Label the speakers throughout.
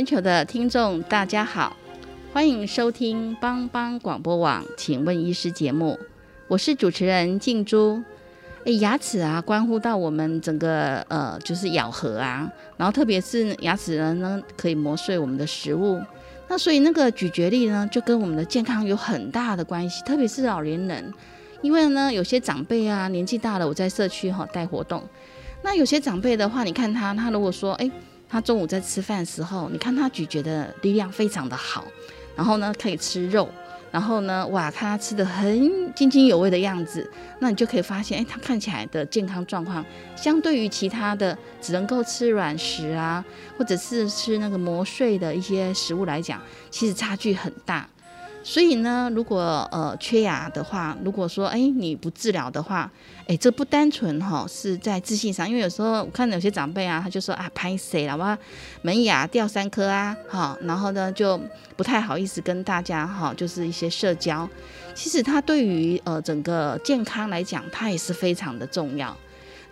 Speaker 1: 全球的听众，大家好，欢迎收听帮帮广播网，请问医师节目，我是主持人静珠。诶，牙齿啊，关乎到我们整个呃，就是咬合啊，然后特别是牙齿呢，呢可以磨碎我们的食物，那所以那个咀嚼力呢，就跟我们的健康有很大的关系，特别是老年人，因为呢，有些长辈啊，年纪大了，我在社区哈带活动，那有些长辈的话，你看他，他如果说，诶。他中午在吃饭时候，你看他咀嚼的力量非常的好，然后呢可以吃肉，然后呢哇看他吃的很津津有味的样子，那你就可以发现，哎，他看起来的健康状况，相对于其他的只能够吃软食啊，或者是吃那个磨碎的一些食物来讲，其实差距很大。所以呢，如果呃缺牙的话，如果说哎你不治疗的话，哎这不单纯哈是在自信上，因为有时候我看有些长辈啊，他就说啊拍谁了哇门牙掉三颗啊哈，然后呢就不太好意思跟大家哈，就是一些社交。其实他对于呃整个健康来讲，他也是非常的重要。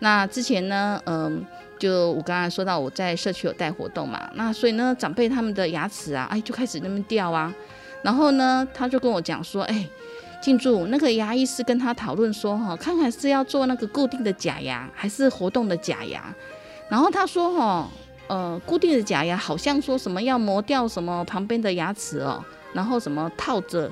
Speaker 1: 那之前呢，嗯，就我刚才说到我在社区有带活动嘛，那所以呢长辈他们的牙齿啊，哎就开始那么掉啊。然后呢，他就跟我讲说，哎，静住，那个牙医师跟他讨论说，哈，看看是要做那个固定的假牙，还是活动的假牙。然后他说，哈，呃，固定的假牙好像说什么要磨掉什么旁边的牙齿哦，然后什么套着，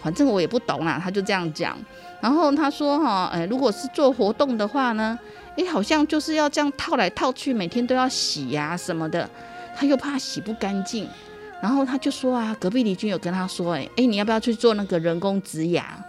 Speaker 1: 反正我也不懂啦，他就这样讲。然后他说，哈，哎，如果是做活动的话呢，哎，好像就是要这样套来套去，每天都要洗牙什么的，他又怕洗不干净。然后他就说啊，隔壁邻居有跟他说，哎哎，你要不要去做那个人工植牙？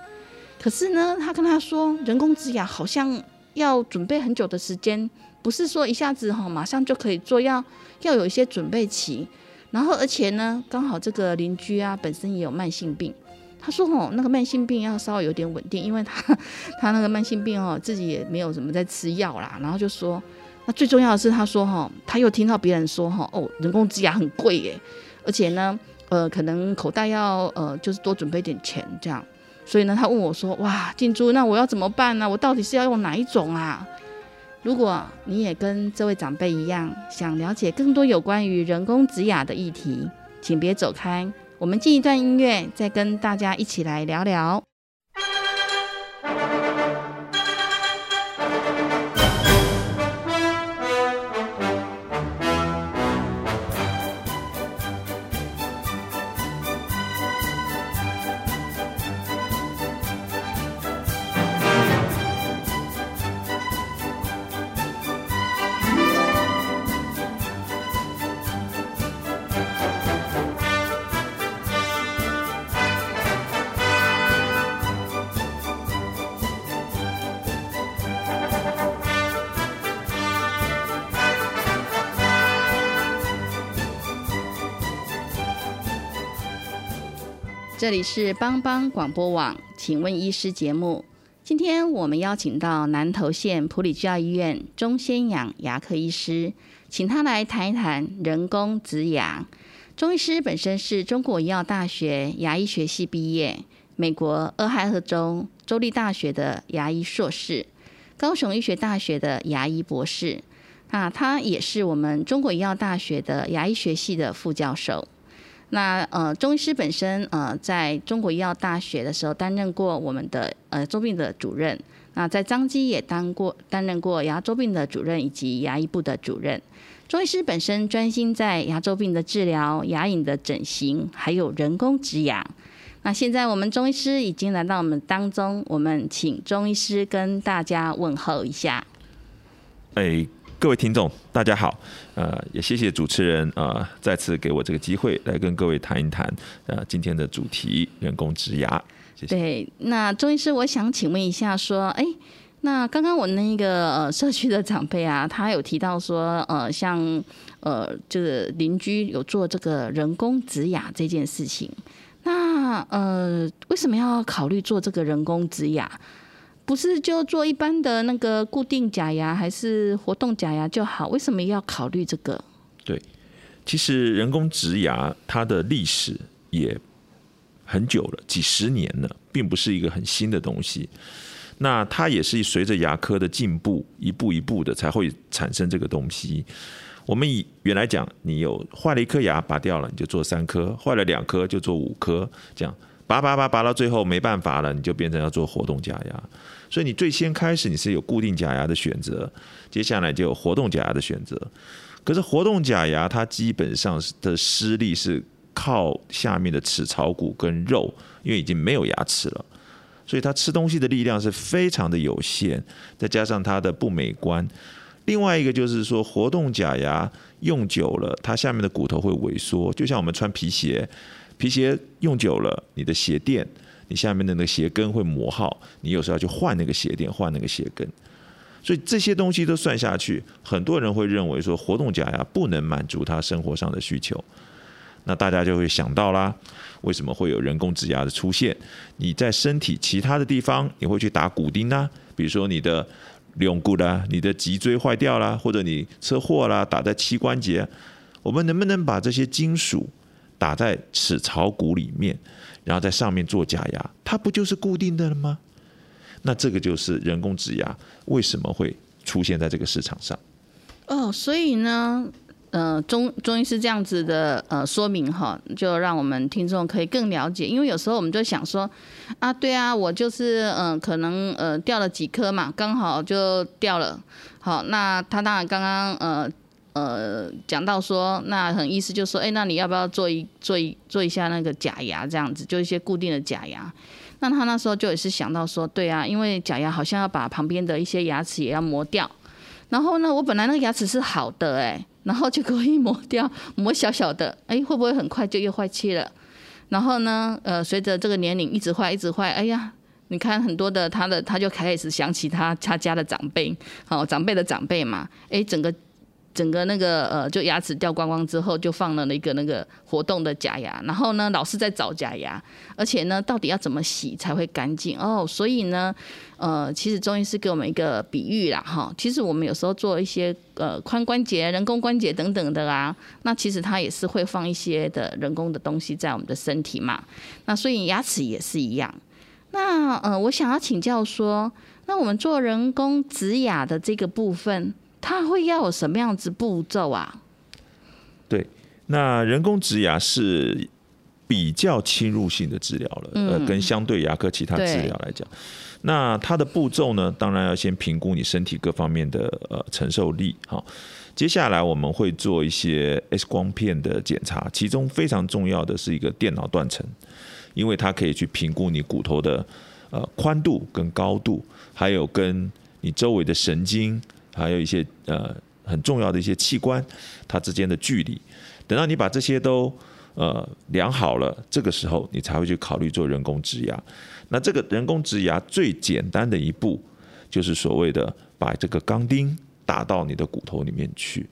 Speaker 1: 可是呢，他跟他说，人工植牙好像要准备很久的时间，不是说一下子哈马上就可以做，要要有一些准备期。然后而且呢，刚好这个邻居啊本身也有慢性病，他说哦，那个慢性病要稍微有点稳定，因为他 他那个慢性病哦自己也没有什么在吃药啦。然后就说，那最重要的是他说哈，他又听到别人说哈，哦，人工植牙很贵耶。而且呢，呃，可能口袋要呃，就是多准备点钱这样，所以呢，他问我说：“哇，静珠，那我要怎么办呢？我到底是要用哪一种啊？”如果你也跟这位长辈一样，想了解更多有关于人工植牙的议题，请别走开，我们进一段音乐，再跟大家一起来聊聊。这里是帮帮广播网，请问医师节目。今天我们邀请到南投县普里教医院钟先养牙科医师，请他来谈一谈人工植牙。钟医师本身是中国医药大学牙医学系毕业，美国俄亥俄州州立大学的牙医硕士，高雄医学大学的牙医博士。那他也是我们中国医药大学的牙医学系的副教授。那呃，中医师本身呃，在中国医药大学的时候担任过我们的呃周病的主任。那在张基也当过担任过牙周病的主任以及牙医部的主任。中医师本身专心在牙周病的治疗、牙龈的整形，还有人工植牙。那现在我们中医师已经来到我们当中，我们请中医师跟大家问候一下。
Speaker 2: 哎。各位听众，大家好，呃，也谢谢主持人呃，再次给我这个机会来跟各位谈一谈呃今天的主题人工植牙。谢谢。
Speaker 1: 对，那钟医师，我想请问一下，说，哎，那刚刚我那个呃社区的长辈啊，他有提到说，呃，像呃就是邻居有做这个人工植牙这件事情，那呃为什么要考虑做这个人工植牙？不是就做一般的那个固定假牙，还是活动假牙就好？为什么要考虑这个？
Speaker 2: 对，其实人工植牙它的历史也很久了，几十年了，并不是一个很新的东西。那它也是随着牙科的进步，一步一步的才会产生这个东西。我们以原来讲，你有坏了一颗牙拔掉了，你就做三颗；坏了两颗就做五颗，这样拔拔拔拔到最后没办法了，你就变成要做活动假牙。所以你最先开始你是有固定假牙的选择，接下来就有活动假牙的选择。可是活动假牙它基本上的施力是靠下面的齿槽骨跟肉，因为已经没有牙齿了，所以它吃东西的力量是非常的有限，再加上它的不美观。另外一个就是说，活动假牙用久了，它下面的骨头会萎缩，就像我们穿皮鞋，皮鞋用久了，你的鞋垫。你下面的那个鞋跟会磨耗，你有时候要去换那个鞋垫，换那个鞋跟，所以这些东西都算下去，很多人会认为说活动假牙不能满足他生活上的需求，那大家就会想到啦，为什么会有人工植牙的出现？你在身体其他的地方，你会去打骨钉啊，比如说你的龙骨啦，你的脊椎坏掉啦，或者你车祸啦，打在膝关节，我们能不能把这些金属打在齿槽骨里面？然后在上面做假牙，它不就是固定的了吗？那这个就是人工植牙为什么会出现在这个市场上？
Speaker 1: 哦，所以呢，呃，中中医师这样子的呃说明哈，就让我们听众可以更了解。因为有时候我们就想说，啊，对啊，我就是嗯，可能呃掉了几颗嘛，刚好就掉了。好，那他当然刚刚呃。呃，讲到说，那很意思就是说，哎，那你要不要做一做一做一下那个假牙这样子，就一些固定的假牙。那他那时候就也是想到说，对啊，因为假牙好像要把旁边的一些牙齿也要磨掉。然后呢，我本来那个牙齿是好的，哎，然后就可以磨掉，磨小小的，哎，会不会很快就又坏气了？然后呢，呃，随着这个年龄一直坏一直坏，哎呀，你看很多的他的他就开始想起他他家的长辈，好长辈的长辈嘛，哎，整个。整个那个呃，就牙齿掉光光之后，就放了一个那个活动的假牙，然后呢，老是在找假牙，而且呢，到底要怎么洗才会干净哦？所以呢，呃，其实中医师给我们一个比喻啦，哈，其实我们有时候做一些呃髋关节、人工关节等等的啊，那其实它也是会放一些的人工的东西在我们的身体嘛，那所以牙齿也是一样。那呃，我想要请教说，那我们做人工植牙的这个部分。它会要有什么样子步骤啊？
Speaker 2: 对，那人工植牙是比较侵入性的治疗了，呃，跟相对牙科其他治疗来讲，那它的步骤呢，当然要先评估你身体各方面的呃承受力。好，接下来我们会做一些 X 光片的检查，其中非常重要的是一个电脑断层，因为它可以去评估你骨头的呃宽度跟高度，还有跟你周围的神经。还有一些呃很重要的一些器官，它之间的距离，等到你把这些都呃量好了，这个时候你才会去考虑做人工植牙。那这个人工植牙最简单的一步，就是所谓的把这个钢钉打到你的骨头里面去。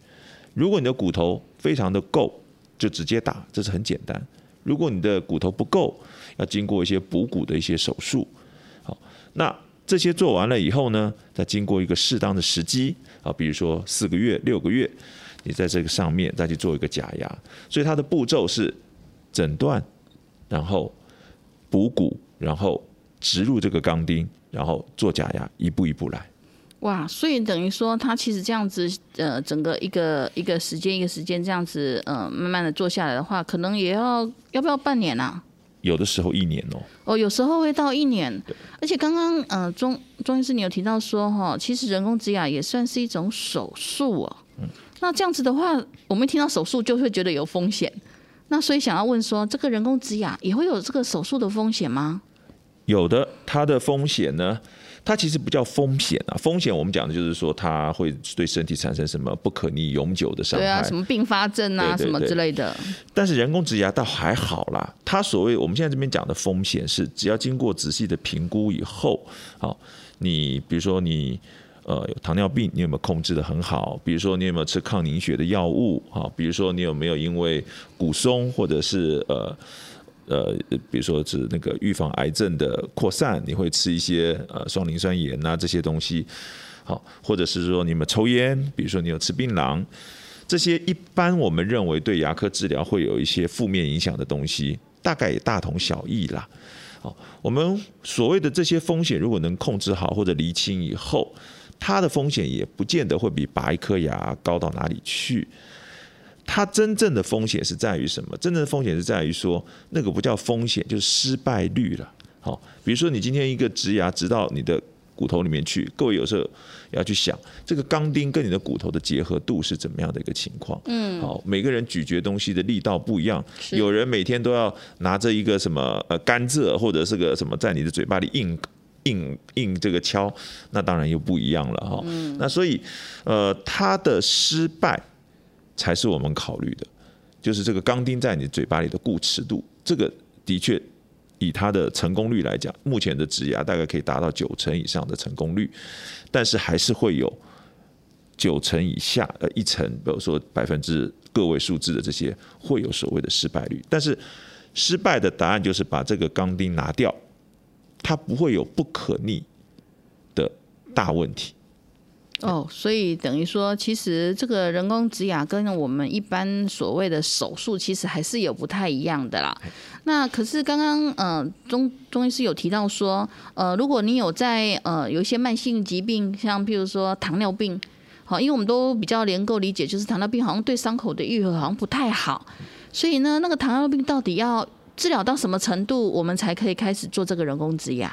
Speaker 2: 如果你的骨头非常的够，就直接打，这是很简单。如果你的骨头不够，要经过一些补骨的一些手术。好，那。这些做完了以后呢，再经过一个适当的时机啊，比如说四个月、六个月，你在这个上面再去做一个假牙。所以它的步骤是诊断，然后补骨，然后植入这个钢钉，然后做假牙，一步一步来。
Speaker 1: 哇，所以等于说，它其实这样子，呃，整个一个一个时间一个时间这样子，呃，慢慢的做下来的话，可能也要要不要半年啊？
Speaker 2: 有的时候一年哦，
Speaker 1: 哦，有时候会到一年，而且刚刚呃，钟钟医师你有提到说哈，其实人工植牙也算是一种手术哦。嗯，那这样子的话，我们听到手术就会觉得有风险，那所以想要问说，这个人工植牙也会有这个手术的风险吗？
Speaker 2: 有的，它的风险呢，它其实不叫风险啊，风险我们讲的就是说它会对身体产生什么不可逆、永久的伤害，
Speaker 1: 对啊，什么并发症啊，什么之类的。
Speaker 2: 但是人工植牙倒还好啦，它所谓我们现在这边讲的风险是，只要经过仔细的评估以后，好，你比如说你呃有糖尿病，你有没有控制的很好？比如说你有没有吃抗凝血的药物？好，比如说你有没有因为骨松或者是呃。呃，比如说是那个预防癌症的扩散，你会吃一些呃双磷酸盐啊这些东西，好，或者是说你们抽烟，比如说你有吃槟榔，这些一般我们认为对牙科治疗会有一些负面影响的东西，大概也大同小异啦。好，我们所谓的这些风险，如果能控制好或者厘清以后，它的风险也不见得会比拔一颗牙高到哪里去。它真正的风险是在于什么？真正的风险是在于说，那个不叫风险，就是失败率了。好，比如说你今天一个植牙植到你的骨头里面去，各位有时候也要去想，这个钢钉跟你的骨头的结合度是怎么样的一个情况。嗯，好，每个人咀嚼东西的力道不一样，有人每天都要拿着一个什么呃甘蔗或者是个什么在你的嘴巴里硬。硬硬这个敲，那当然又不一样了哈。那所以，呃，它的失败才是我们考虑的，就是这个钢钉在你嘴巴里的固齿度，这个的确以它的成功率来讲，目前的植牙大概可以达到九成以上的成功率，但是还是会有九成以下呃一成，比如说百分之个位数字的这些会有所谓的失败率，但是失败的答案就是把这个钢钉拿掉，它不会有不可逆的大问题。
Speaker 1: 哦，所以等于说，其实这个人工植牙跟我们一般所谓的手术，其实还是有不太一样的啦。那可是刚刚呃中中医师有提到说，呃，如果你有在呃有一些慢性疾病，像譬如说糖尿病，好，因为我们都比较能够理解，就是糖尿病好像对伤口的愈合好像不太好，所以呢，那个糖尿病到底要治疗到什么程度，我们才可以开始做这个人工植牙？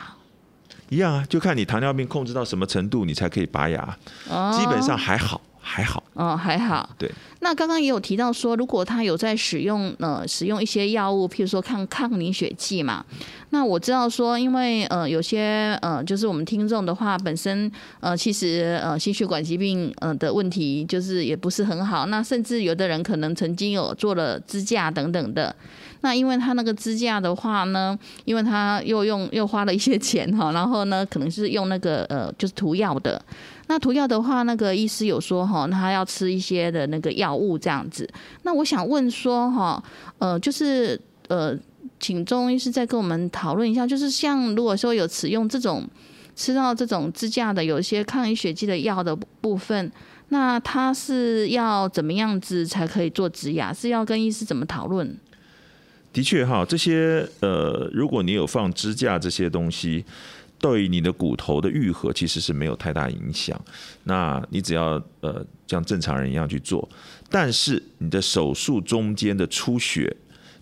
Speaker 2: 一样啊，就看你糖尿病控制到什么程度，你才可以拔牙。
Speaker 1: 哦
Speaker 2: 基本上还好，还好。
Speaker 1: 哦，还好。
Speaker 2: 对，
Speaker 1: 那刚刚也有提到说，如果他有在使用呃使用一些药物，譬如说抗抗凝血剂嘛，那我知道说，因为呃有些呃就是我们听众的话，本身呃其实呃心血管疾病呃的问题就是也不是很好，那甚至有的人可能曾经有做了支架等等的。那因为他那个支架的话呢，因为他又用又花了一些钱哈，然后呢可能是用那个呃就是涂药的，那涂药的话，那个医师有说哈，他要吃一些的那个药物这样子。那我想问说哈，呃，就是呃，请中医师再跟我们讨论一下，就是像如果说有使用这种吃到这种支架的，有一些抗凝血剂的药的部分，那他是要怎么样子才可以做植牙？是要跟医师怎么讨论？
Speaker 2: 的确哈，这些呃，如果你有放支架这些东西，对你的骨头的愈合其实是没有太大影响。那你只要呃像正常人一样去做，但是你的手术中间的出血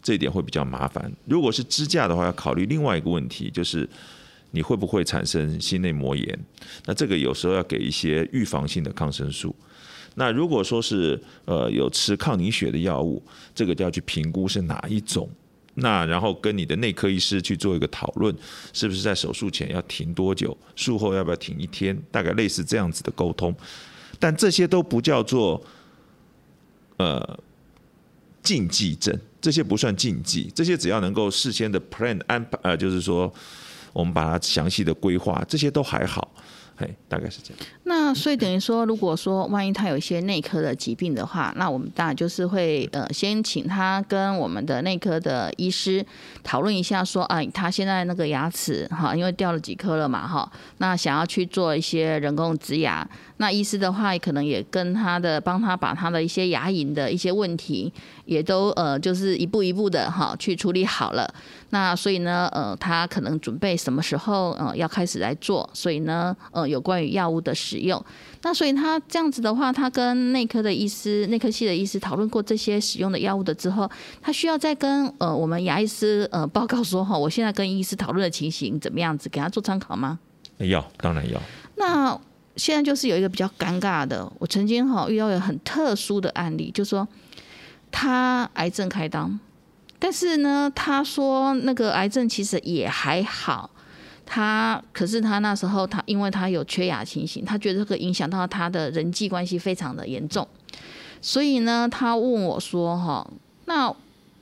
Speaker 2: 这一点会比较麻烦。如果是支架的话，要考虑另外一个问题，就是你会不会产生心内膜炎？那这个有时候要给一些预防性的抗生素。那如果说是呃有吃抗凝血的药物，这个就要去评估是哪一种。那然后跟你的内科医师去做一个讨论，是不是在手术前要停多久，术后要不要停一天，大概类似这样子的沟通。但这些都不叫做呃禁忌症，这些不算禁忌，这些只要能够事先的 plan 安排，呃，就是说我们把它详细的规划，这些都还好。嘿，大概是这样。
Speaker 1: 那所以等于说，如果说万一他有一些内科的疾病的话，那我们当然就是会呃先请他跟我们的内科的医师讨论一下，说啊，他现在那个牙齿哈，因为掉了几颗了嘛哈，那想要去做一些人工植牙，那医师的话可能也跟他的帮他把他的一些牙龈的一些问题也都呃就是一步一步的哈去处理好了。那所以呢，呃，他可能准备什么时候呃要开始来做，所以呢，呃，有关于药物的使用，那所以他这样子的话，他跟内科的医师、内科系的医师讨论过这些使用的药物的之后，他需要再跟呃我们牙医师呃报告说哈，我现在跟医师讨论的情形怎么样子，给他做参考吗？
Speaker 2: 要，当然要。
Speaker 1: 那现在就是有一个比较尴尬的，我曾经哈遇到一个很特殊的案例，就说他癌症开刀，但是呢，他说那个癌症其实也还好，他可是他那时候他因为他有缺牙情形，他觉得这个影响到他的人际关系非常的严重，所以呢，他问我说：“哈，那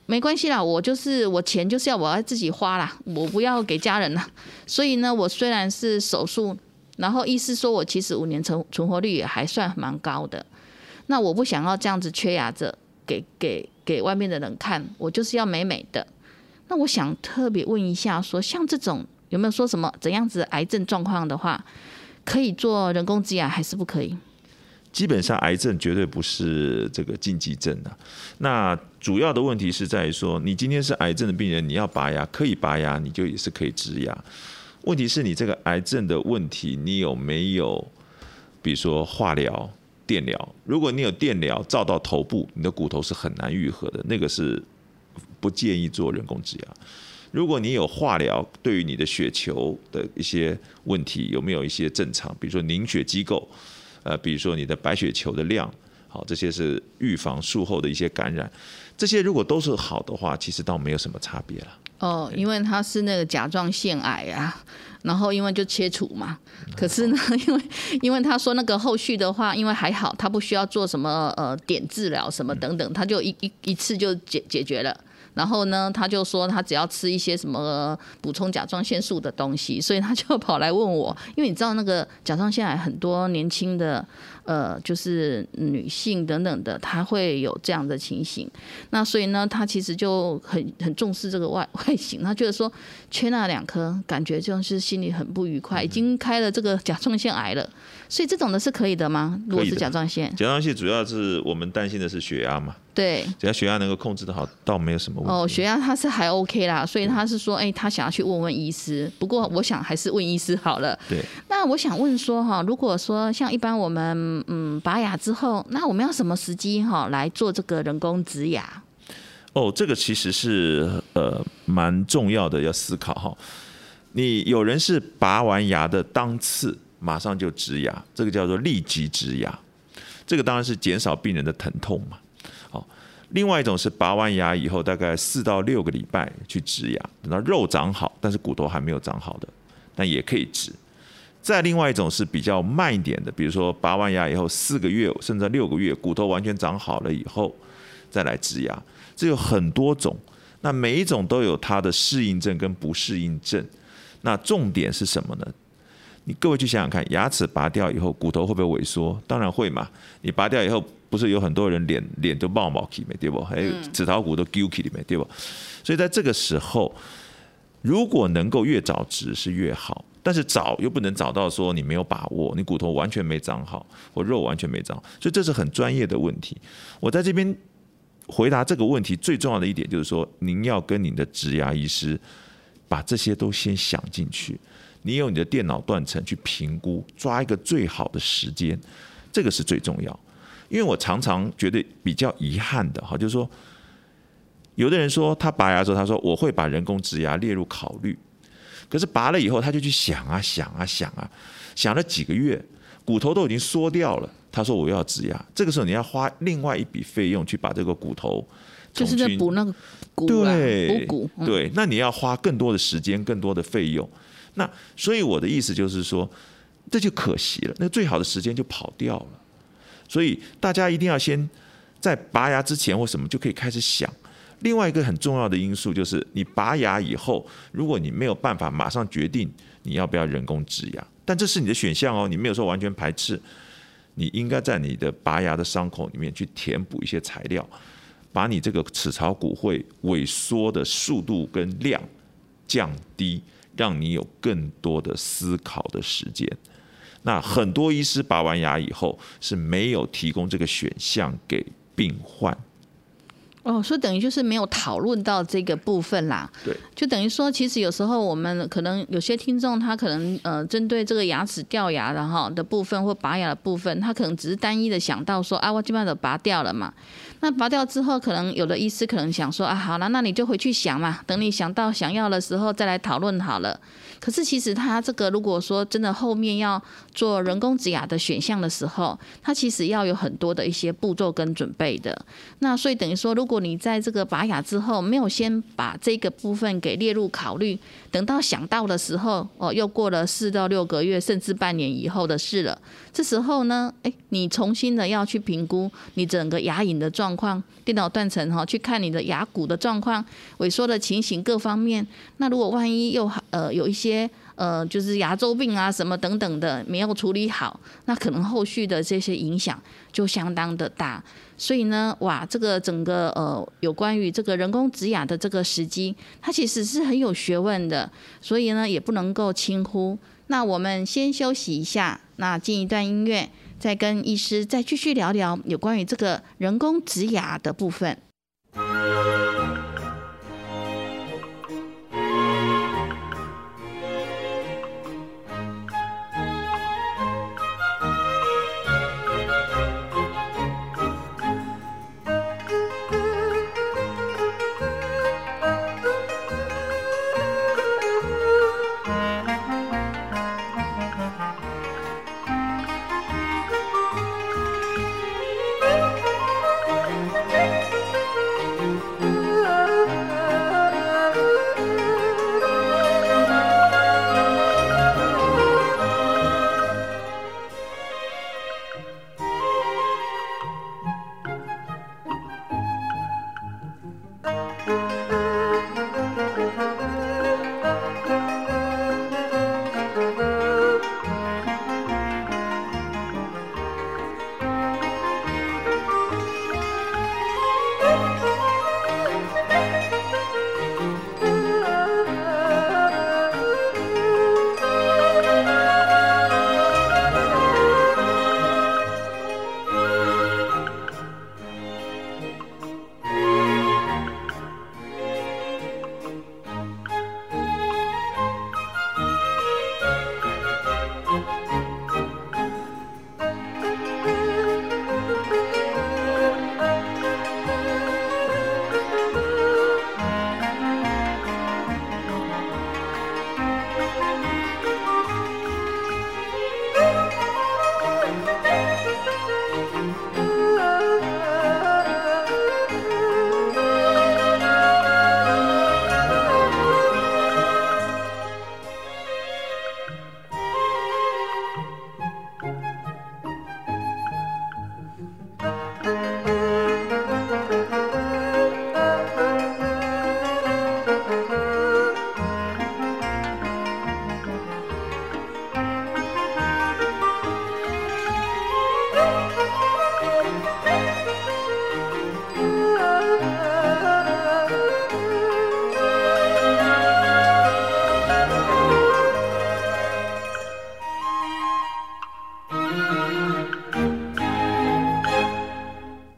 Speaker 1: 没关系啦，我就是我钱就是要我要自己花啦，我不要给家人啦。所以呢，我虽然是手术，然后医师说我其实五年存存活率也还算蛮高的，那我不想要这样子缺牙着给给给外面的人看，我就是要美美的。那我想特别问一下，说像这种。有没有说什么怎样子癌症状况的话，可以做人工植牙还是不可以？
Speaker 2: 基本上癌症绝对不是这个禁忌症的。那主要的问题是在于说，你今天是癌症的病人，你要拔牙可以拔牙，你就也是可以植牙。问题是你这个癌症的问题，你有没有，比如说化疗、电疗？如果你有电疗照到头部，你的骨头是很难愈合的，那个是不建议做人工植牙。如果你有化疗，对于你的血球的一些问题有没有一些正常？比如说凝血机构，呃，比如说你的白血球的量，好，这些是预防术后的一些感染。这些如果都是好的话，其实倒没有什么差别了。
Speaker 1: 哦，因为它是那个甲状腺癌啊，然后因为就切除嘛。可是呢，因为因为他说那个后续的话，因为还好，他不需要做什么呃点治疗什么等等，他就一一一次就解解决了。然后呢，他就说他只要吃一些什么补充甲状腺素的东西，所以他就跑来问我，因为你知道那个甲状腺癌很多年轻的。呃，就是女性等等的，她会有这样的情形。那所以呢，她其实就很很重视这个外 外形。她觉得说缺那两颗，感觉就是心里很不愉快。已经开了这个甲状腺癌了，所以这种的是可以的吗？如果是甲状腺，
Speaker 2: 甲状腺主要是我们担心的是血压嘛。
Speaker 1: 对，
Speaker 2: 只要血压能够控制的好，倒没有什么问题。
Speaker 1: 哦，血压他是还 OK 啦，所以他是说，哎，他想要去问问医师。不过我想还是问医师好了。
Speaker 2: 对。
Speaker 1: 那我想问说哈，如果说像一般我们嗯拔牙之后，那我们要什么时机哈来做这个人工植牙？
Speaker 2: 哦，这个其实是呃蛮重要的，要思考哈。你有人是拔完牙的当次马上就植牙，这个叫做立即植牙，这个当然是减少病人的疼痛嘛。另外一种是拔完牙以后，大概四到六个礼拜去植牙，等到肉长好，但是骨头还没有长好的，但也可以植。再另外一种是比较慢一点的，比如说拔完牙以后四个月甚至六个月，骨头完全长好了以后再来植牙，这有很多种。那每一种都有它的适应症跟不适应症。那重点是什么呢？你各位去想想看，牙齿拔掉以后，骨头会不会萎缩？当然会嘛。你拔掉以后。不是有很多人脸脸都冒毛起没对不？还有指头骨都揪起里面对不？所以在这个时候，如果能够越早植是越好，但是早又不能早到说你没有把握，你骨头完全没长好，或肉完全没长，所以这是很专业的问题。我在这边回答这个问题最重要的一点就是说，您要跟您的植牙医师把这些都先想进去，你有你的电脑断层去评估，抓一个最好的时间，这个是最重要。因为我常常觉得比较遗憾的哈，就是说，有的人说他拔牙之后，他说我会把人工植牙列入考虑，可是拔了以后，他就去想啊想啊想啊，想了几个月，骨头都已经缩掉了，他说我要植牙，这个时候你要花另外一笔费用去把这个骨头，
Speaker 1: 就是在补那个骨，
Speaker 2: 对，
Speaker 1: 补骨，
Speaker 2: 对，那你要花更多的时间，更多的费用，那所以我的意思就是说，这就可惜了，那最好的时间就跑掉了。所以大家一定要先在拔牙之前或什么就可以开始想。另外一个很重要的因素就是，你拔牙以后，如果你没有办法马上决定你要不要人工植牙，但这是你的选项哦，你没有说完全排斥。你应该在你的拔牙的伤口里面去填补一些材料，把你这个齿槽骨会萎缩的速度跟量降低，让你有更多的思考的时间。那很多医师拔完牙以后是没有提供这个选项给病患。
Speaker 1: 哦，所以等于就是没有讨论到这个部分啦。
Speaker 2: 对，
Speaker 1: 就等于说，其实有时候我们可能有些听众，他可能呃，针对这个牙齿掉牙的哈的部分或拔牙的部分，他可能只是单一的想到说啊，我基本上都拔掉了嘛。那拔掉之后，可能有的医师可能想说啊，好了，那你就回去想嘛，等你想到想要的时候再来讨论好了。可是其实他这个如果说真的后面要做人工植牙的选项的时候，他其实要有很多的一些步骤跟准备的。那所以等于说，如果你在这个拔牙之后没有先把这个部分给列入考虑，等到想到的时候，哦，又过了四到六个月，甚至半年以后的事了。这时候呢，哎，你重新的要去评估你整个牙龈的状况，电脑断层哈，去看你的牙骨的状况、萎缩的情形各方面。那如果万一又呃有一些些呃就是牙周病啊什么等等的没有处理好，那可能后续的这些影响就相当的大。所以呢，哇，这个整个呃有关于这个人工植牙的这个时机，它其实是很有学问的，所以呢也不能够轻忽。那我们先休息一下，那进一段音乐，再跟医师再继续聊聊有关于这个人工植牙的部分。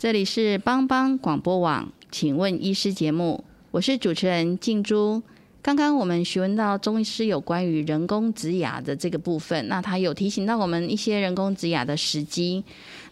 Speaker 1: 这里是帮帮广播网，请问医师节目，我是主持人静珠。刚刚我们询问到中医师有关于人工植牙的这个部分，那他有提醒到我们一些人工植牙的时机。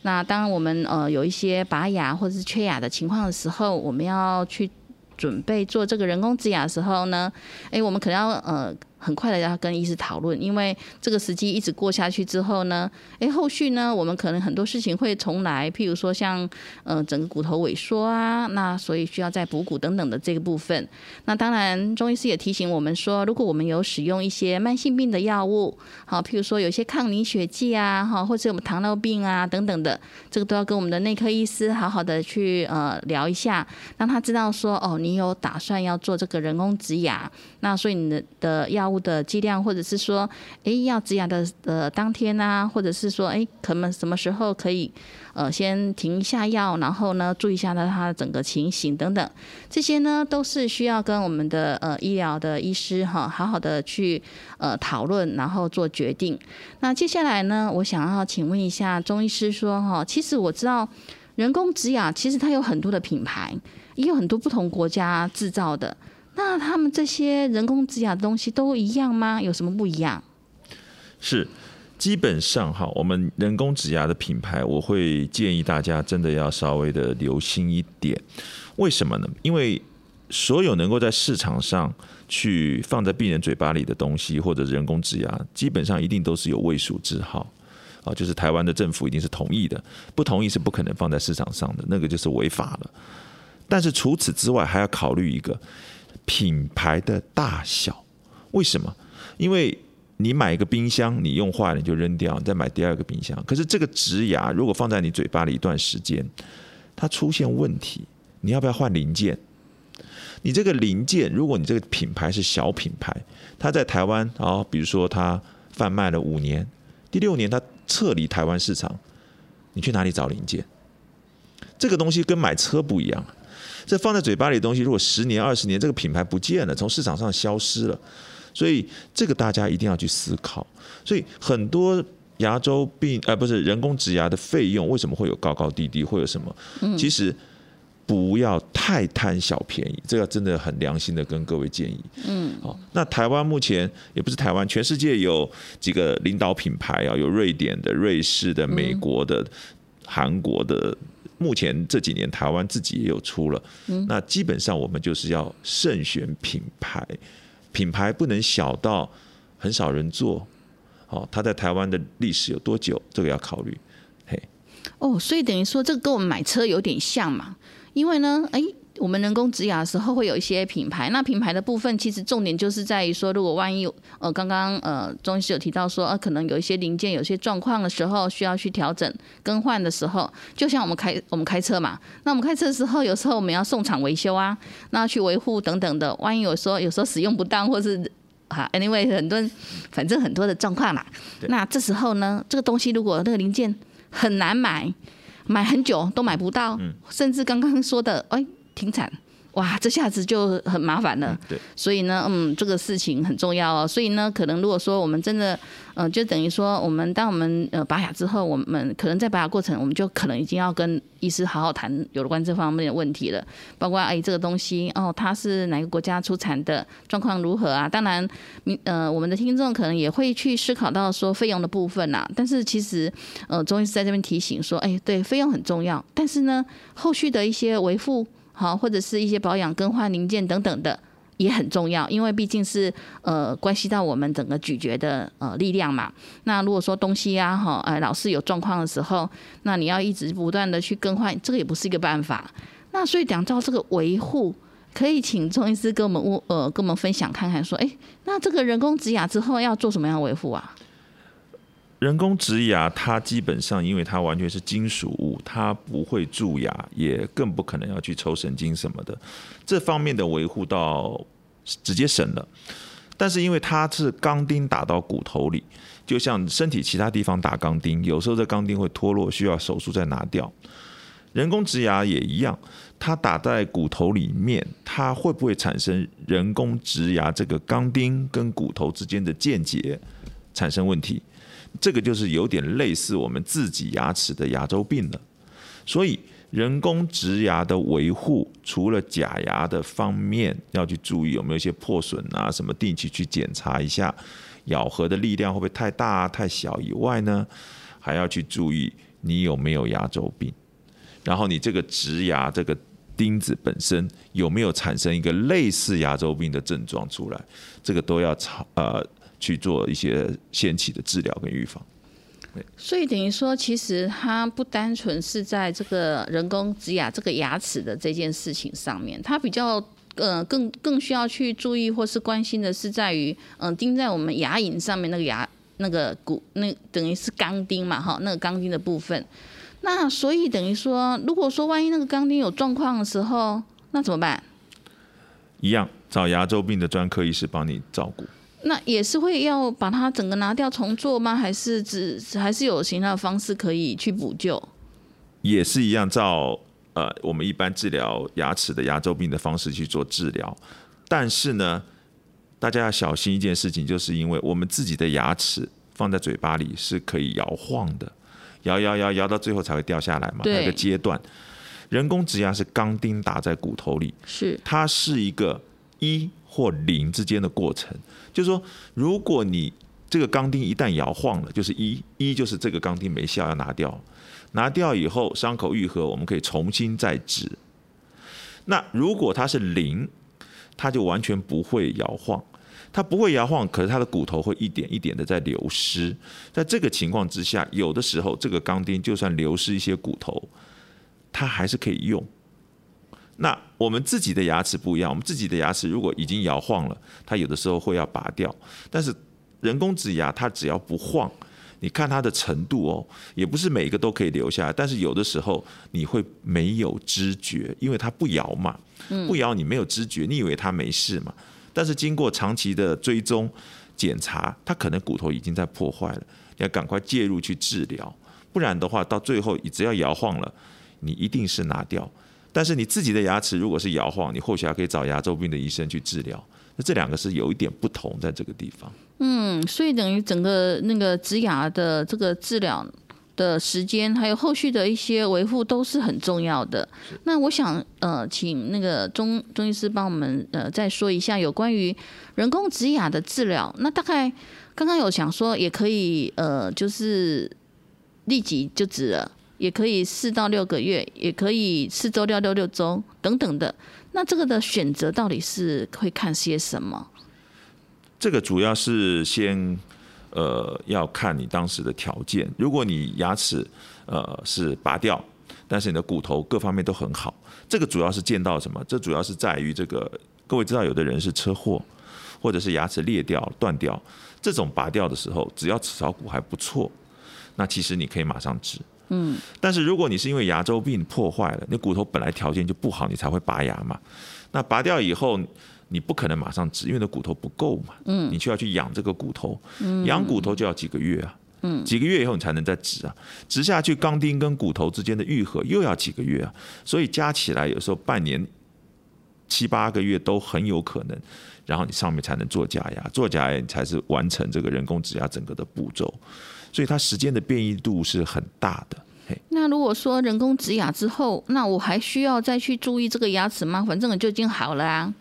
Speaker 1: 那当我们呃有一些拔牙或者是缺牙的情况的时候，我们要去准备做这个人工植牙的时候呢，诶，我们可能要呃。很快的要跟医师讨论，因为这个时机一直过下去之后呢，诶，后续呢，我们可能很多事情会重来，譬如说像呃整个骨头萎缩啊，那所以需要再补骨等等的这个部分。那当然，中医师也提醒我们说，如果我们有使用一些慢性病的药物，好，譬如说有些抗凝血剂啊，哈，或者我们糖尿病啊等等的，这个都要跟我们的内科医师好好的去呃聊一下，让他知道说，哦，你有打算要做这个人工植牙，那所以你的的药物。的剂量，或者是说，哎，要植牙的呃当天啊，或者是说，哎，可能什么时候可以呃先停一下药，然后呢注意一下呢它的整个情形等等，这些呢都是需要跟我们的呃医疗的医师哈好好的去呃讨论，然后做决定。那接下来呢，我想要请问一下中医师说哈，其实我知道人工植牙其实它有很多的品牌，也有很多不同国家制造的。那他们这些人工植牙的东西都一样吗？有什么不一样？
Speaker 2: 是，基本上哈，我们人工植牙的品牌，我会建议大家真的要稍微的留心一点。为什么呢？因为所有能够在市场上去放在病人嘴巴里的东西，或者人工植牙，基本上一定都是有未数字号啊，就是台湾的政府一定是同意的，不同意是不可能放在市场上的，那个就是违法了。但是除此之外，还要考虑一个品牌的大小。为什么？因为你买一个冰箱，你用坏了你就扔掉，你再买第二个冰箱。可是这个植牙如果放在你嘴巴里一段时间，它出现问题，你要不要换零件？你这个零件，如果你这个品牌是小品牌，它在台湾啊，比如说它贩卖了五年，第六年它撤离台湾市场，你去哪里找零件？这个东西跟买车不一样，这放在嘴巴里的东西，如果十年、二十年，这个品牌不见了，从市场上消失了。所以这个大家一定要去思考。所以很多牙周病，呃，不是人工植牙的费用为什么会有高高低低，会有什么？其实不要太贪小便宜，这个真的很良心的跟各位建议。嗯，好，那台湾目前也不是台湾，全世界有几个领导品牌啊，有瑞典的、瑞士的、美国的、韩国的。目前这几年台湾自己也有出了，那基本上我们就是要慎选品牌。品牌不能小到很少人做，哦，它在台湾的历史有多久？这个要考虑。嘿，
Speaker 1: 哦，所以等于说这个跟我们买车有点像嘛，因为呢，哎。我们人工植牙的时候会有一些品牌，那品牌的部分其实重点就是在于说，如果万一呃刚刚呃中医师有提到说，呃可能有一些零件有些状况的时候需要去调整更换的时候，就像我们开我们开车嘛，那我们开车的时候有时候我们要送厂维修啊，那去维护等等的，万一有时候有时候使用不当或是啊，anyway 很多反正很多的状况啦，那这时候呢，这个东西如果那个零件很难买，买很久都买不到，甚至刚刚说的哎。停产，哇，这下子就很麻烦了。
Speaker 2: 对，
Speaker 1: 所以呢，嗯，这个事情很重要哦。所以呢，可能如果说我们真的。嗯，就等于说，我们当我们呃拔牙之后，我们可能在拔牙过程，我们就可能已经要跟医师好好谈有关这方面的问题了。包括哎，这个东西哦，它是哪个国家出产的，状况如何啊？当然，呃，我们的听众可能也会去思考到说费用的部分啦。但是其实，呃，中医师在这边提醒说，哎，对，费用很重要。但是呢，后续的一些维护好，或者是一些保养、更换零件等等的。也很重要，因为毕竟是呃关系到我们整个咀嚼的呃力量嘛。那如果说东西啊哈，呃老是有状况的时候，那你要一直不断的去更换，这个也不是一个办法。那所以讲到这个维护，可以请钟医师跟我们呃跟我们分享看看，说哎，那这个人工植牙之后要做什么样维护啊？
Speaker 2: 人工植牙，它基本上因为它完全是金属物，它不会蛀牙，也更不可能要去抽神经什么的。这方面的维护到直接省了。但是因为它是钢钉打到骨头里，就像身体其他地方打钢钉，有时候这钢钉会脱落，需要手术再拿掉。人工植牙也一样，它打在骨头里面，它会不会产生人工植牙这个钢钉跟骨头之间的间接产生问题？这个就是有点类似我们自己牙齿的牙周病了，所以人工植牙的维护，除了假牙的方面要去注意有没有一些破损啊，什么定期去检查一下，咬合的力量会不会太大太小以外呢，还要去注意你有没有牙周病，然后你这个植牙这个钉子本身有没有产生一个类似牙周病的症状出来，这个都要查呃。去做一些先期的治疗跟预防，
Speaker 1: 所以等于说，其实它不单纯是在这个人工植牙这个牙齿的这件事情上面，它比较呃更更需要去注意或是关心的是在于，嗯，钉在我们牙龈上面那个牙那个骨那等于是钢钉嘛，哈，那个钢钉的部分。那所以等于说，如果说万一那个钢钉有状况的时候，那怎么办？
Speaker 2: 一样找牙周病的专科医师帮你照顾。
Speaker 1: 那也是会要把它整个拿掉重做吗？还是只还是有其他的方式可以去补救？
Speaker 2: 也是一样，照呃我们一般治疗牙齿的牙周病的方式去做治疗。但是呢，大家要小心一件事情，就是因为我们自己的牙齿放在嘴巴里是可以摇晃的，摇摇摇摇到最后才会掉下来嘛。那个阶段，人工植牙是钢钉打在骨头里，
Speaker 1: 是
Speaker 2: 它是一个一或零之间的过程。就是说，如果你这个钢钉一旦摇晃了，就是一一就是这个钢钉没效要拿掉，拿掉以后伤口愈合，我们可以重新再植。那如果它是零，它就完全不会摇晃，它不会摇晃，可是它的骨头会一点一点的在流失。在这个情况之下，有的时候这个钢钉就算流失一些骨头，它还是可以用。那我们自己的牙齿不一样，我们自己的牙齿如果已经摇晃了，它有的时候会要拔掉。但是人工植牙，它只要不晃，你看它的程度哦，也不是每一个都可以留下来。但是有的时候你会没有知觉，因为它不摇嘛，不摇你没有知觉，你以为它没事嘛？但是经过长期的追踪检查，它可能骨头已经在破坏了，你要赶快介入去治疗，不然的话到最后你只要摇晃了，你一定是拿掉。但是你自己的牙齿如果是摇晃，你或许还可以找牙周病的医生去治疗。那这两个是有一点不同，在这个地方。
Speaker 1: 嗯，所以等于整个那个植牙的这个治疗的时间，还有后续的一些维护都是很重要的。那我想呃，请那个中中医师帮我们呃再说一下有关于人工植牙的治疗。那大概刚刚有想说也可以呃，就是立即就植了。也可以四到六个月，也可以四周到六六周等等的。那这个的选择到底是会看些什么？
Speaker 2: 这个主要是先呃要看你当时的条件。如果你牙齿呃是拔掉，但是你的骨头各方面都很好，这个主要是见到什么？这主要是在于这个各位知道，有的人是车祸，或者是牙齿裂掉断掉，这种拔掉的时候，只要齿槽骨还不错，那其实你可以马上治。嗯，但是如果你是因为牙周病破坏了，你骨头本来条件就不好，你才会拔牙嘛。那拔掉以后，你不可能马上植，因为的骨头不够嘛。嗯，你需要去养这个骨头，养骨头就要几个月啊。嗯，几个月以后你才能再植啊，植下去钢钉跟骨头之间的愈合又要几个月啊，所以加起来有时候半年、七八个月都很有可能，然后你上面才能做假牙，做假牙你才是完成这个人工植牙整个的步骤。所以它时间的变异度是很大的。
Speaker 1: 那如果说人工植牙之后，那我还需要再去注意这个牙齿吗？反正就已经好了啊。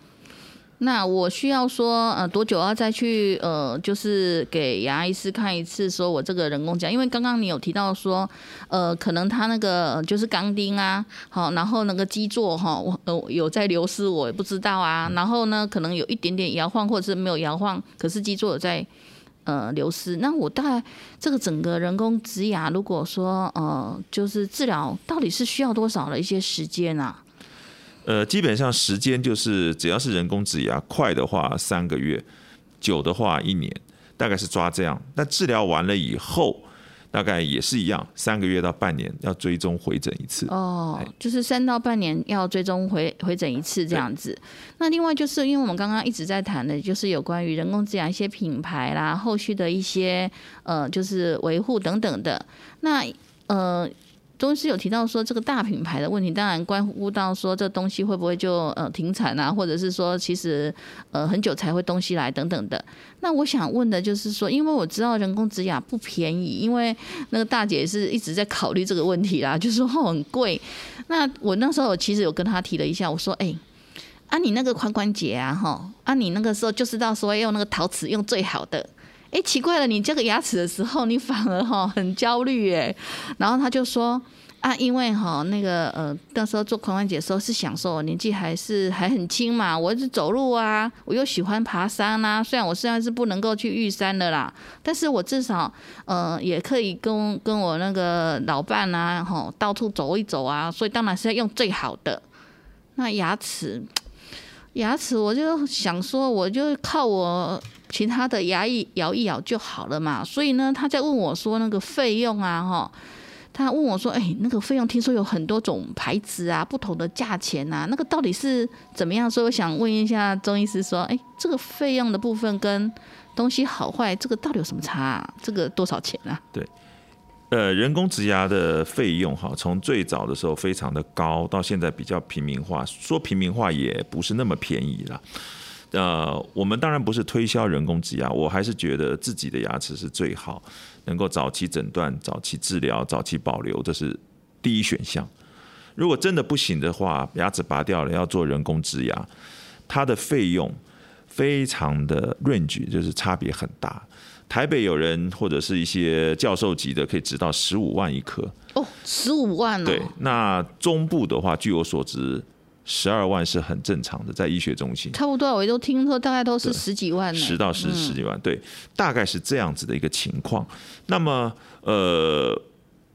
Speaker 1: 那我需要说呃多久要再去呃就是给牙医师看一次，说我这个人工假？因为刚刚你有提到说呃可能他那个就是钢钉啊，好，然后那个基座哈，我呃有在流失，我也不知道啊。然后呢，可能有一点点摇晃，或者是没有摇晃，可是基座有在。呃，流失。那我大概这个整个人工植牙，如果说呃，就是治疗，到底是需要多少的一些时间啊？
Speaker 2: 呃，基本上时间就是只要是人工植牙，快的话三个月，久的话一年，大概是抓这样。那治疗完了以后。大概也是一样，三个月到半年要追踪回诊一次。
Speaker 1: 哦，就是三到半年要追踪回回诊一次这样子。那另外就是因为我们刚刚一直在谈的，就是有关于人工智养一些品牌啦，后续的一些呃，就是维护等等的。那呃。中医有提到说这个大品牌的问题，当然关乎到说这东西会不会就呃停产啊，或者是说其实呃很久才会东西来等等的。那我想问的就是说，因为我知道人工植牙不便宜，因为那个大姐是一直在考虑这个问题啦，就是说很贵。那我那时候我其实有跟她提了一下，我说哎，啊你那个髋关节啊哈，啊你那个时候就是到时候用那个陶瓷用最好的。哎，奇怪了，你这个牙齿的时候，你反而哈 很焦虑哎。然后他就说啊，因为哈那个呃，那时候做髋关节时候是享受，年纪还是还很轻嘛，我是走路啊，我又喜欢爬山啦。虽然我现在是不能够去玉山的啦，但是我至少呃也可以跟跟我那个老伴啊，哈到处走一走啊。所以当然是要用最好的。那牙齿，牙齿我就想说，我就靠我。其他的牙一咬一咬就好了嘛，所以呢，他在问我说那个费用啊，哈，他问我说，哎，那个费用听说有很多种牌子啊，不同的价钱啊，那个到底是怎么样？所以我想问一下钟医师说，哎，这个费用的部分跟东西好坏，这个到底有什么差？啊这个多少钱啊？
Speaker 2: 对，呃，人工植牙的费用哈，从最早的时候非常的高，到现在比较平民化，说平民化也不是那么便宜了。呃，我们当然不是推销人工植牙，我还是觉得自己的牙齿是最好，能够早期诊断、早期治疗、早期保留，这是第一选项。如果真的不行的话，牙齿拔掉了要做人工植牙，它的费用非常的 range，就是差别很大。台北有人或者是一些教授级的，可以值到十五万一颗。
Speaker 1: 哦，十五万哦。
Speaker 2: 对，那中部的话，据我所知，十二万是很正常的，在医学中心。
Speaker 1: 差不多，我都听说大概都是十几万呢。
Speaker 2: 十到十十几万，对，大概是这样子的一个情况。那么，呃。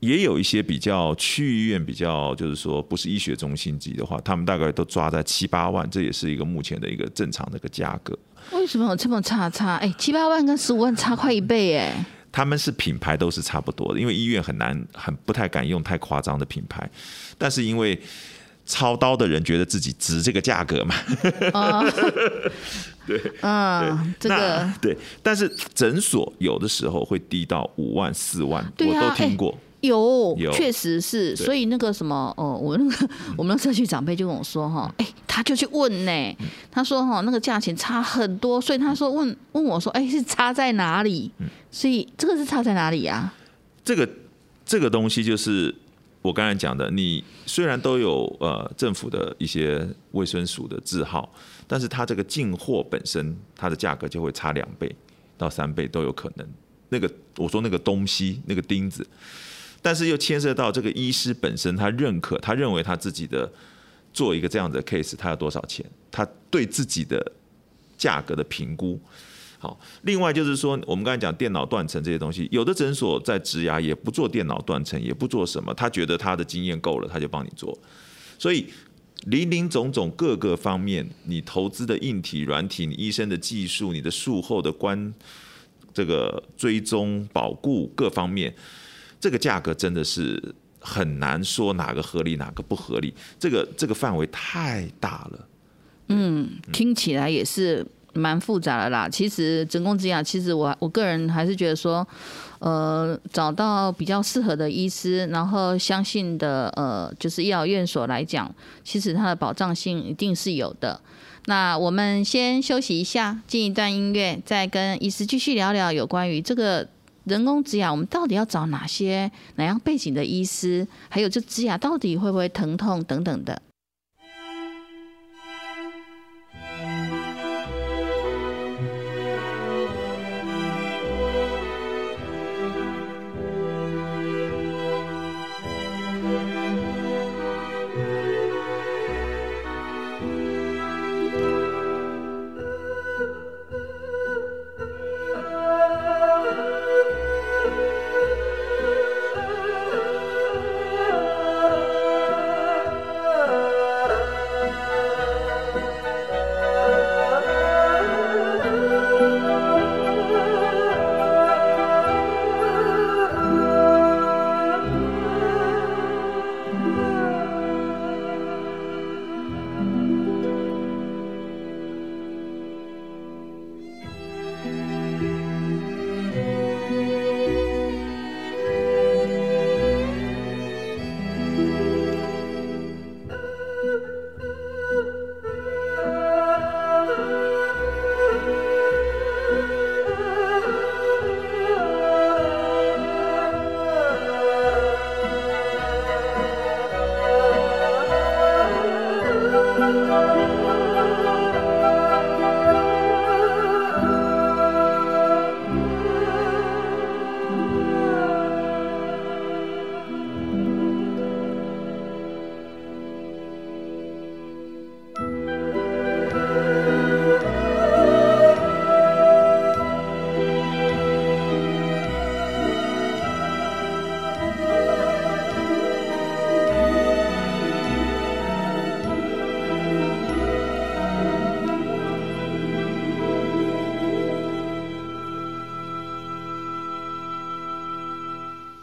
Speaker 2: 也有一些比较区医院比较，就是说不是医学中心级的话，他们大概都抓在七八万，这也是一个目前的一个正常的一个价格。
Speaker 1: 为什么有这么差差？哎，七八万跟十五万差快一倍哎。
Speaker 2: 他们是品牌都是差不多的，因为医院很难很不太敢用太夸张的品牌，但是因为操刀的人觉得自己值这个价格嘛。对，
Speaker 1: 嗯，这个
Speaker 2: 对，但是诊所有的时候会低到五万四万，我都听过。
Speaker 1: 有，确实是，所以那个什么，哦，我那个我们的社区长辈就跟我说哈，哎，他就去问呢，他说哈，那个价钱差很多，所以他说问问我说，哎，是差在哪里？所以这个是差在哪里呀？
Speaker 2: 这个这个东西就是我刚才讲的，你虽然都有呃政府的一些卫生署的字号，但是它这个进货本身它的价格就会差两倍到三倍都有可能。那个我说那个东西那个钉子。但是又牵涉到这个医师本身，他认可，他认为他自己的做一个这样的 case，他要多少钱？他对自己的价格的评估。好，另外就是说，我们刚才讲电脑断层这些东西，有的诊所在植牙也不做电脑断层，也不做什么，他觉得他的经验够了，他就帮你做。所以林林总总各个方面，你投资的硬体、软体，你医生的技术，你的术后的关这个追踪、保固各方面。这个价格真的是很难说哪个合理哪个不合理，这个这个范围太大了。
Speaker 1: 嗯，听起来也是蛮复杂的啦。其实人工植牙，其实我我个人还是觉得说，呃，找到比较适合的医师，然后相信的呃，就是医疗院所来讲，其实它的保障性一定是有的。那我们先休息一下，进一段音乐，再跟医师继续聊聊有关于这个。人工植牙，我们到底要找哪些哪样背景的医师？还有，这植牙到底会不会疼痛等等的？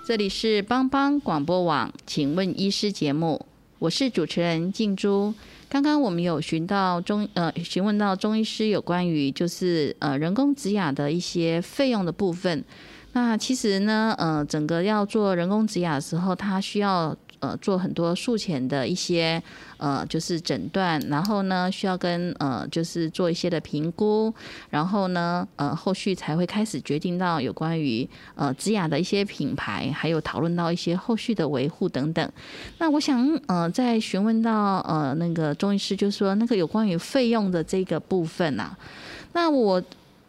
Speaker 1: 这里是帮帮广播网，请问医师节目，我是主持人静珠。刚刚我们有询到中呃询问到中医师有关于就是呃人工植牙的一些费用的部分。那其实呢呃整个要做人工植牙的时候，它需要。呃，做很多术前的一些呃，就是诊断，然后呢，需要跟呃，就是做一些的评估，然后呢，呃，后续才会开始决定到有关于呃植牙的一些品牌，还有讨论到一些后续的维护等等。那我想呃，在询问到呃那个中医师，就是说那个有关于费用的这个部分啊，那我。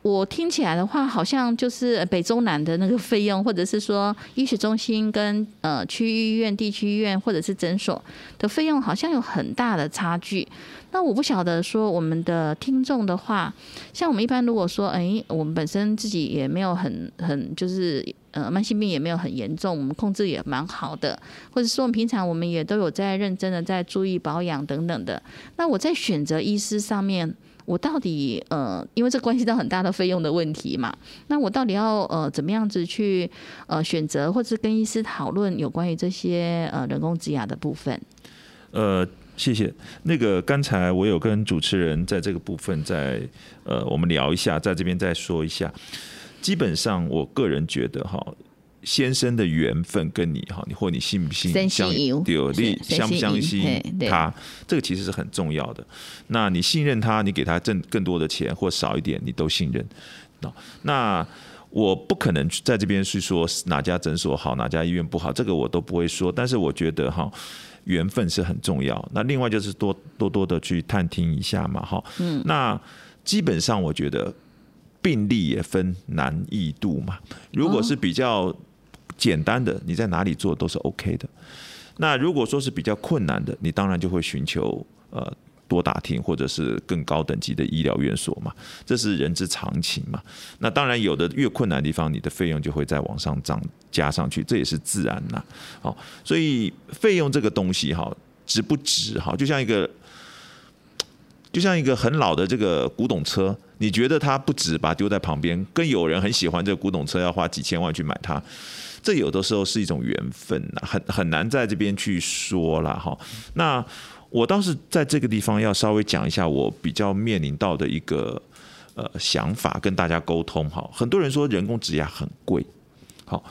Speaker 1: 我听起来的话，好像就是北中南的那个费用，或者是说医学中心跟呃区医院、地区医院或者是诊所的费用，好像有很大的差距。那我不晓得说我们的听众的话，像我们一般如果说，哎，我们本身自己也没有很很就是呃慢性病也没有很严重，我们控制也蛮好的，或者说我们平常我们也都有在认真的在注意保养等等的。那我在选择医师上面，我到底呃，因为这关系到很大的费用的问题嘛，那我到底要呃怎么样子去呃选择，或者跟医师讨论有关于这些呃人工植牙的部分？
Speaker 2: 呃。谢谢。那个刚才我有跟主持人在这个部分在呃，我们聊一下，在这边再说一下。基本上，我个人觉得哈，先生的缘分跟你哈，你或你信不信相有利，相不相信他，这个其实是很重要的。那你信任他，你给他挣更多的钱或少一点，你都信任。那我不可能在这边去说哪家诊所好，哪家医院不好，这个我都不会说。但是我觉得哈。缘分是很重要，那另外就是多多多的去探听一下嘛，哈。嗯。那基本上我觉得病例也分难易度嘛。如果是比较简单的，你在哪里做都是 OK 的。那如果说是比较困难的，你当然就会寻求呃。多打听，或者是更高等级的医疗院所嘛，这是人之常情嘛。那当然有的越困难的地方，你的费用就会再往上涨加上去，这也是自然呐。好，所以费用这个东西哈，值不值哈？就像一个，就像一个很老的这个古董车，你觉得它不值，把它丢在旁边，跟有人很喜欢这个古董车，要花几千万去买它，这有的时候是一种缘分呐，很很难在这边去说了哈。那。我倒是在这个地方要稍微讲一下我比较面临到的一个呃想法，跟大家沟通哈。很多人说人工植牙很贵，好，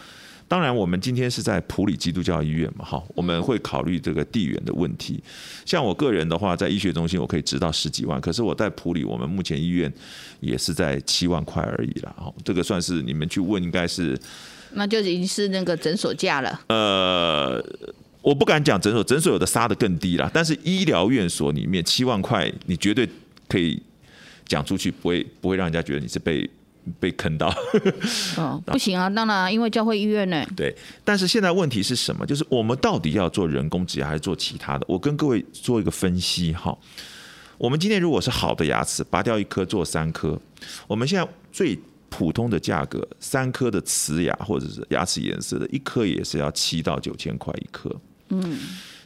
Speaker 2: 当然我们今天是在普里基督教医院嘛，哈，我们会考虑这个地缘的问题。像我个人的话，在医学中心我可以值到十几万，可是我在普里，我们目前医院也是在七万块而已啦，哈，这个算是你们去问应该是，
Speaker 1: 那就已经是那个诊所价了，
Speaker 2: 呃。我不敢讲诊所，诊所有的杀的更低啦。但是医疗院所里面七万块，你绝对可以讲出去，不会不会让人家觉得你是被被坑到。
Speaker 1: 哦，不行啊，当然，因为教会医院呢。
Speaker 2: 对，但是现在问题是什么？就是我们到底要做人工植牙还是做其他的？我跟各位做一个分析哈。我们今天如果是好的牙齿，拔掉一颗做三颗，我们现在最普通的价格，三颗的瓷牙或者是牙齿颜色的一颗也是要七到九千块一颗。嗯，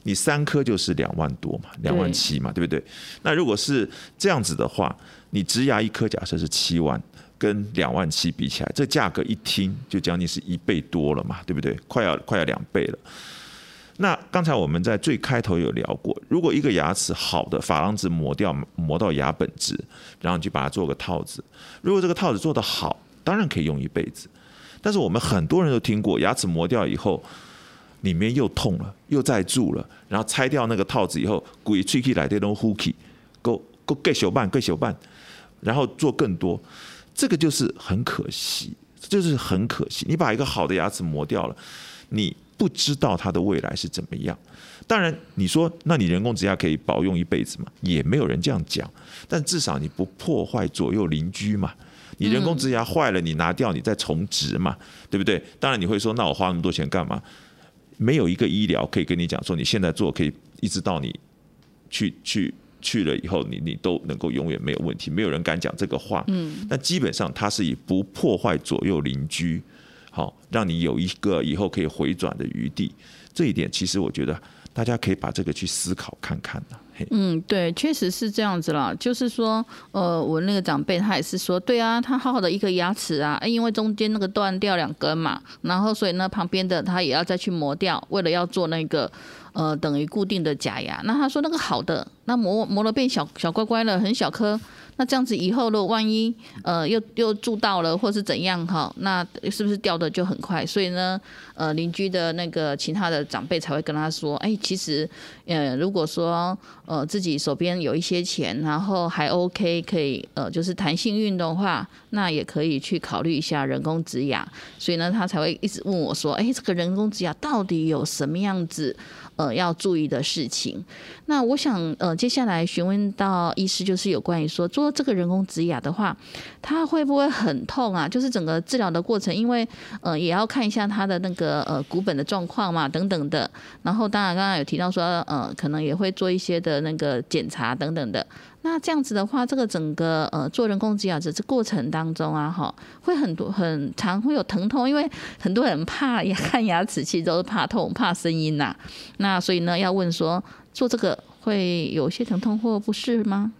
Speaker 2: 你三颗就是两万多嘛，两万七嘛，对不对？那如果是这样子的话，你植牙一颗假设是七万，跟两万七比起来，这价格一听就将近是一倍多了嘛，对不对？快要快要两倍了。那刚才我们在最开头有聊过，如果一个牙齿好的珐琅质磨掉磨到牙本质，然后你就把它做个套子，如果这个套子做得好，当然可以用一辈子。但是我们很多人都听过，牙齿磨掉以后。里面又痛了，又再蛀了，然后拆掉那个套子以后，鬼吹起来这种呼气，够够盖小半盖小半，然后做更多，这个就是很可惜，就是很可惜。你把一个好的牙齿磨掉了，你不知道它的未来是怎么样。当然，你说那你人工植牙可以保用一辈子吗？也没有人这样讲。但至少你不破坏左右邻居嘛。你人工植牙坏了，你拿掉，你再重植嘛，对不对？当然你会说，那我花那么多钱干嘛？没有一个医疗可以跟你讲说，你现在做可以一直到你去去去了以后，你你都能够永远没有问题。没有人敢讲这个话。嗯。那基本上它是以不破坏左右邻居，好让你有一个以后可以回转的余地。这一点其实我觉得大家可以把这个去思考看看的。
Speaker 1: 嗯，对，确实是这样子啦。就是说，呃，我那个长辈他也是说，对啊，他好好的一个牙齿啊，因为中间那个断掉两根嘛，然后所以呢旁边的他也要再去磨掉，为了要做那个呃等于固定的假牙。那他说那个好的，那磨磨了变小小乖乖了，很小颗。那这样子以后，如果万一呃又又住到了，或是怎样哈，那是不是掉的就很快？所以呢，呃，邻居的那个其他的长辈才会跟他说，哎，其实呃，如果说呃自己手边有一些钱，然后还 OK，可以呃就是弹性运的话，那也可以去考虑一下人工植牙。所以呢，他才会一直问我说，哎，这个人工植牙到底有什么样子？呃要注意的事情。那我想呃接下来询问到医师，就是有关于说做这个人工植牙的话，它会不会很痛啊？就是整个治疗的过程，因为呃也要看一下他的那个呃骨本的状况嘛，等等的。然后当然刚刚有提到说呃可能也会做一些的那个检查等等的。那这样子的话，这个整个呃做人工植牙的这过程当中啊，哈，会很多很常会有疼痛，因为很多人怕 看牙齿，其实都是怕痛、怕声音呐。那所以呢，要问说做这个会有些疼痛或不适吗？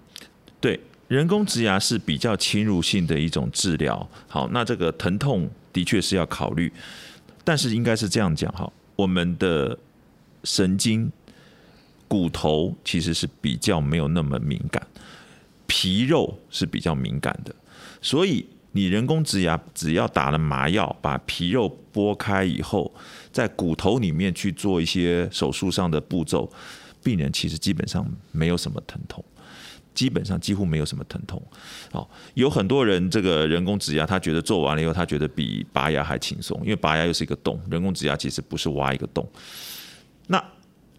Speaker 2: 对，人工植牙是比较侵入性的一种治疗。好，那这个疼痛的确是要考虑，但是应该是这样讲哈，我们的神经。骨头其实是比较没有那么敏感，皮肉是比较敏感的，所以你人工植牙只要打了麻药，把皮肉剥开以后，在骨头里面去做一些手术上的步骤，病人其实基本上没有什么疼痛，基本上几乎没有什么疼痛。好，有很多人这个人工植牙，他觉得做完了以后，他觉得比拔牙还轻松，因为拔牙又是一个洞，人工植牙其实不是挖一个洞。那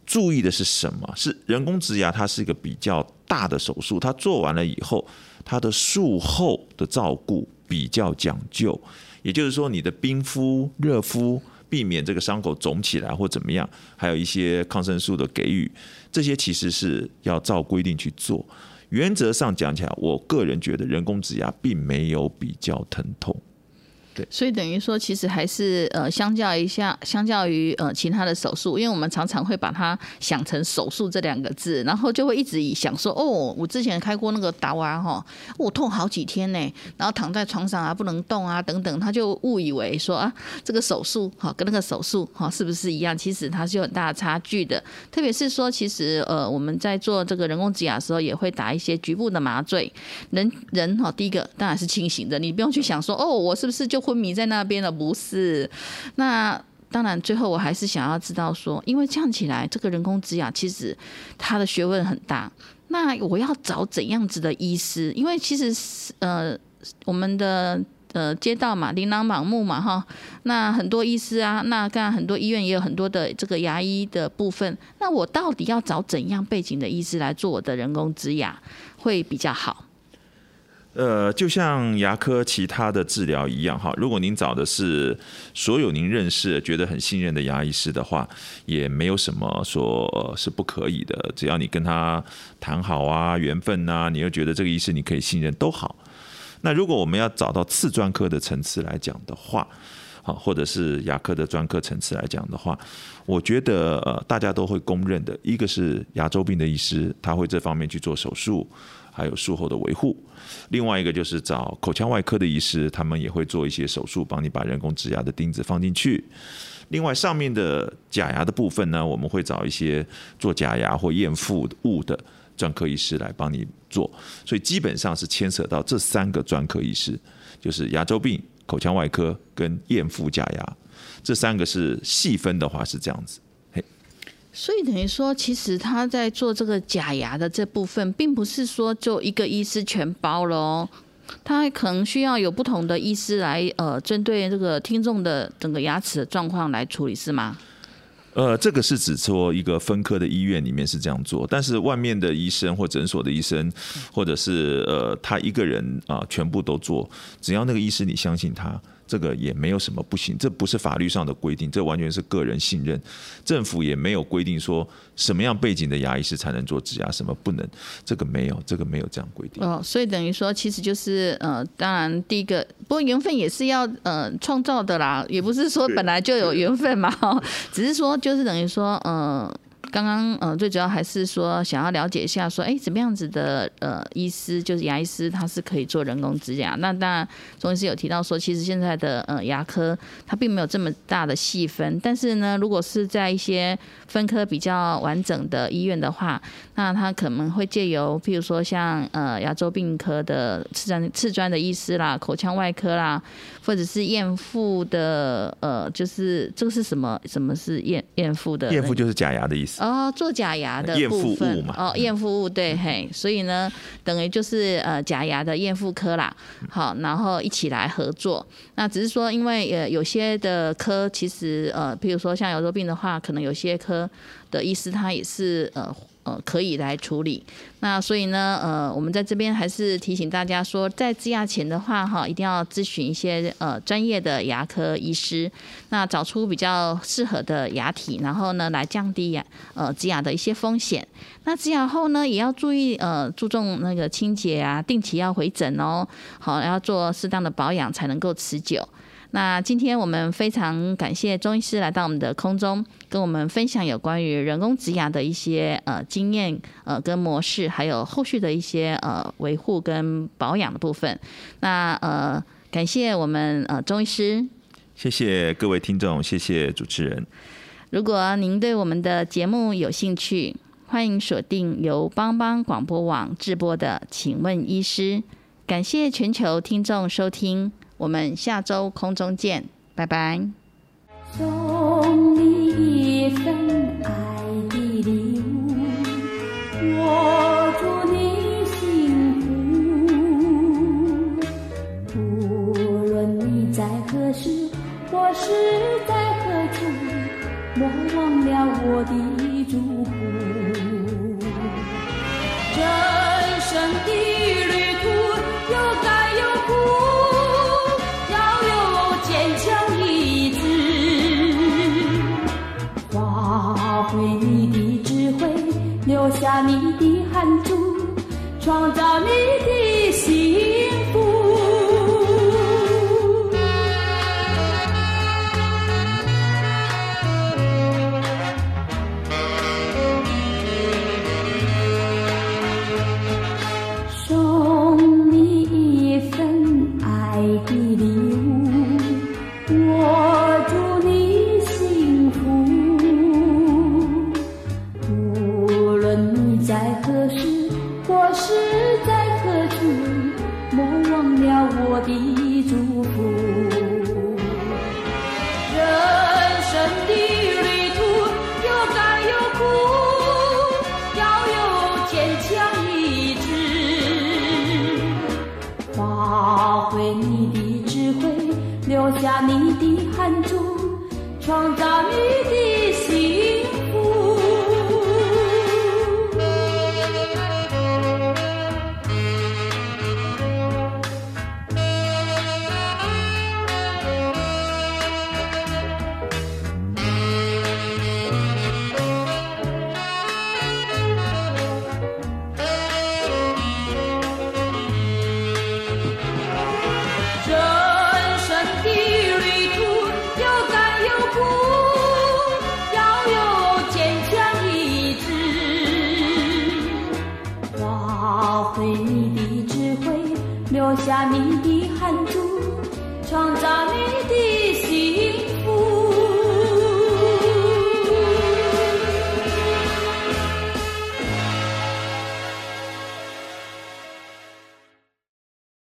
Speaker 2: 注意的是什么？是人工植牙，它是一个比较大的手术。它做完了以后，它的术后的照顾比较讲究。也就是说，你的冰敷、热敷，避免这个伤口肿起来或怎么样，还有一些抗生素的给予，这些其实是要照规定去做。原则上讲起来，我个人觉得人工植牙并没有比较疼痛。
Speaker 1: 所以等于说，其实还是呃，相较一下，相较于呃其他的手术，因为我们常常会把它想成手术这两个字，然后就会一直想说，哦，我之前开过那个达娃哈，我痛好几天呢，然后躺在床上啊不能动啊等等，他就误以为说啊这个手术哈跟那个手术哈是不是一样？其实它是有很大的差距的。特别是说，其实呃我们在做这个人工植牙的时候，也会打一些局部的麻醉。人人哈第一个当然是清醒的，你不用去想说，哦我是不是就。昏迷在那边的不是，那当然，最后我还是想要知道说，因为这样起来，这个人工植牙其实它的学问很大。那我要找怎样子的医师？因为其实呃，我们的呃街道嘛，琳琅满目嘛，哈。那很多医师啊，那当然很多医院也有很多的这个牙医的部分。那我到底要找怎样背景的医师来做我的人工植牙会比较好？
Speaker 2: 呃，就像牙科其他的治疗一样哈，如果您找的是所有您认识、觉得很信任的牙医师的话，也没有什么说是不可以的，只要你跟他谈好啊、缘分呐，你又觉得这个医师你可以信任都好。那如果我们要找到次专科的层次来讲的话，好，或者是牙科的专科层次来讲的话，我觉得呃大家都会公认的，一个是牙周病的医师，他会这方面去做手术。还有术后的维护，另外一个就是找口腔外科的医师，他们也会做一些手术，帮你把人工植牙的钉子放进去。另外上面的假牙的部分呢，我们会找一些做假牙或验腹物的专科医师来帮你做。所以基本上是牵扯到这三个专科医师，就是牙周病、口腔外科跟验腹假牙，这三个是细分的话是这样子。
Speaker 1: 所以等于说，其实他在做这个假牙的这部分，并不是说就一个医师全包了哦，他可能需要有不同的医师来呃，针对这个听众的整个牙齿的状况来处理，是吗？
Speaker 2: 呃，这个是指说一个分科的医院里面是这样做，但是外面的医生或诊所的医生，或者是呃他一个人啊，全部都做，只要那个医师你相信他。这个也没有什么不行，这不是法律上的规定，这完全是个人信任。政府也没有规定说什么样背景的牙医师才能做植牙，什么不能，这个没有，这个没有这样规定。
Speaker 1: 哦，所以等于说，其实就是呃，当然第一个，不过缘分也是要呃创造的啦，也不是说本来就有缘分嘛，只是说就是等于说呃。刚刚呃，最主要还是说想要了解一下，说哎，怎么样子的呃，医师就是牙医师，他是可以做人工植牙。那当然，钟医师有提到说，其实现在的呃牙科它并没有这么大的细分，但是呢，如果是在一些分科比较完整的医院的话，那他可能会借由譬如说像呃牙周病科的次专次专的医师啦，口腔外科啦，或者是验腹的呃，就是这个是什么？什么是验验腹的？
Speaker 2: 验腹就是假牙的意思。
Speaker 1: 哦，做假牙的
Speaker 2: 验
Speaker 1: 部
Speaker 2: 分物嘛
Speaker 1: 分哦，验腹物对嘿，所以呢，等于就是呃假牙的验腹科啦，好，然后一起来合作。那只是说，因为呃有些的科其实呃，譬如说像牙周病的话，可能有些科的医师他也是呃呃可以来处理。那所以呢，呃，我们在这边还是提醒大家说，在植牙前的话，哈，一定要咨询一些呃专业的牙科医师，那找出比较适合的牙体，然后呢，来降低牙呃植牙的一些风险。那植牙后呢，也要注意呃注重那个清洁啊，定期要回诊哦，好，要做适当的保养才能够持久。那今天我们非常感谢钟医师来到我们的空中，跟我们分享有关于人工植牙的一些呃经验呃跟模式，还有后续的一些呃维护跟保养的部分。那呃感谢我们呃钟医师。
Speaker 2: 谢谢各位听众，谢谢主持人。
Speaker 1: 如果您对我们的节目有兴趣，欢迎锁定由帮帮广播网直播的《请问医师》。感谢全球听众收听，我们下周空中见，拜拜。
Speaker 3: 送你一份爱的礼物，我祝你幸福。无论你在何时，或是在何处，莫忘了我的创造你